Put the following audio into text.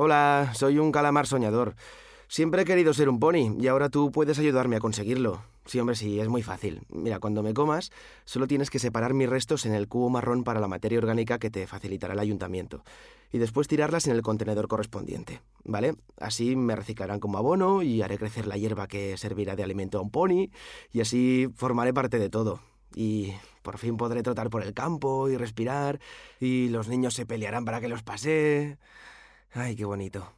Hola, soy un calamar soñador. Siempre he querido ser un pony y ahora tú puedes ayudarme a conseguirlo. Sí, hombre, sí, es muy fácil. Mira, cuando me comas, solo tienes que separar mis restos en el cubo marrón para la materia orgánica que te facilitará el ayuntamiento. Y después tirarlas en el contenedor correspondiente. ¿Vale? Así me reciclarán como abono y haré crecer la hierba que servirá de alimento a un pony. Y así formaré parte de todo. Y por fin podré trotar por el campo y respirar. Y los niños se pelearán para que los pase. Ay, qué bonito.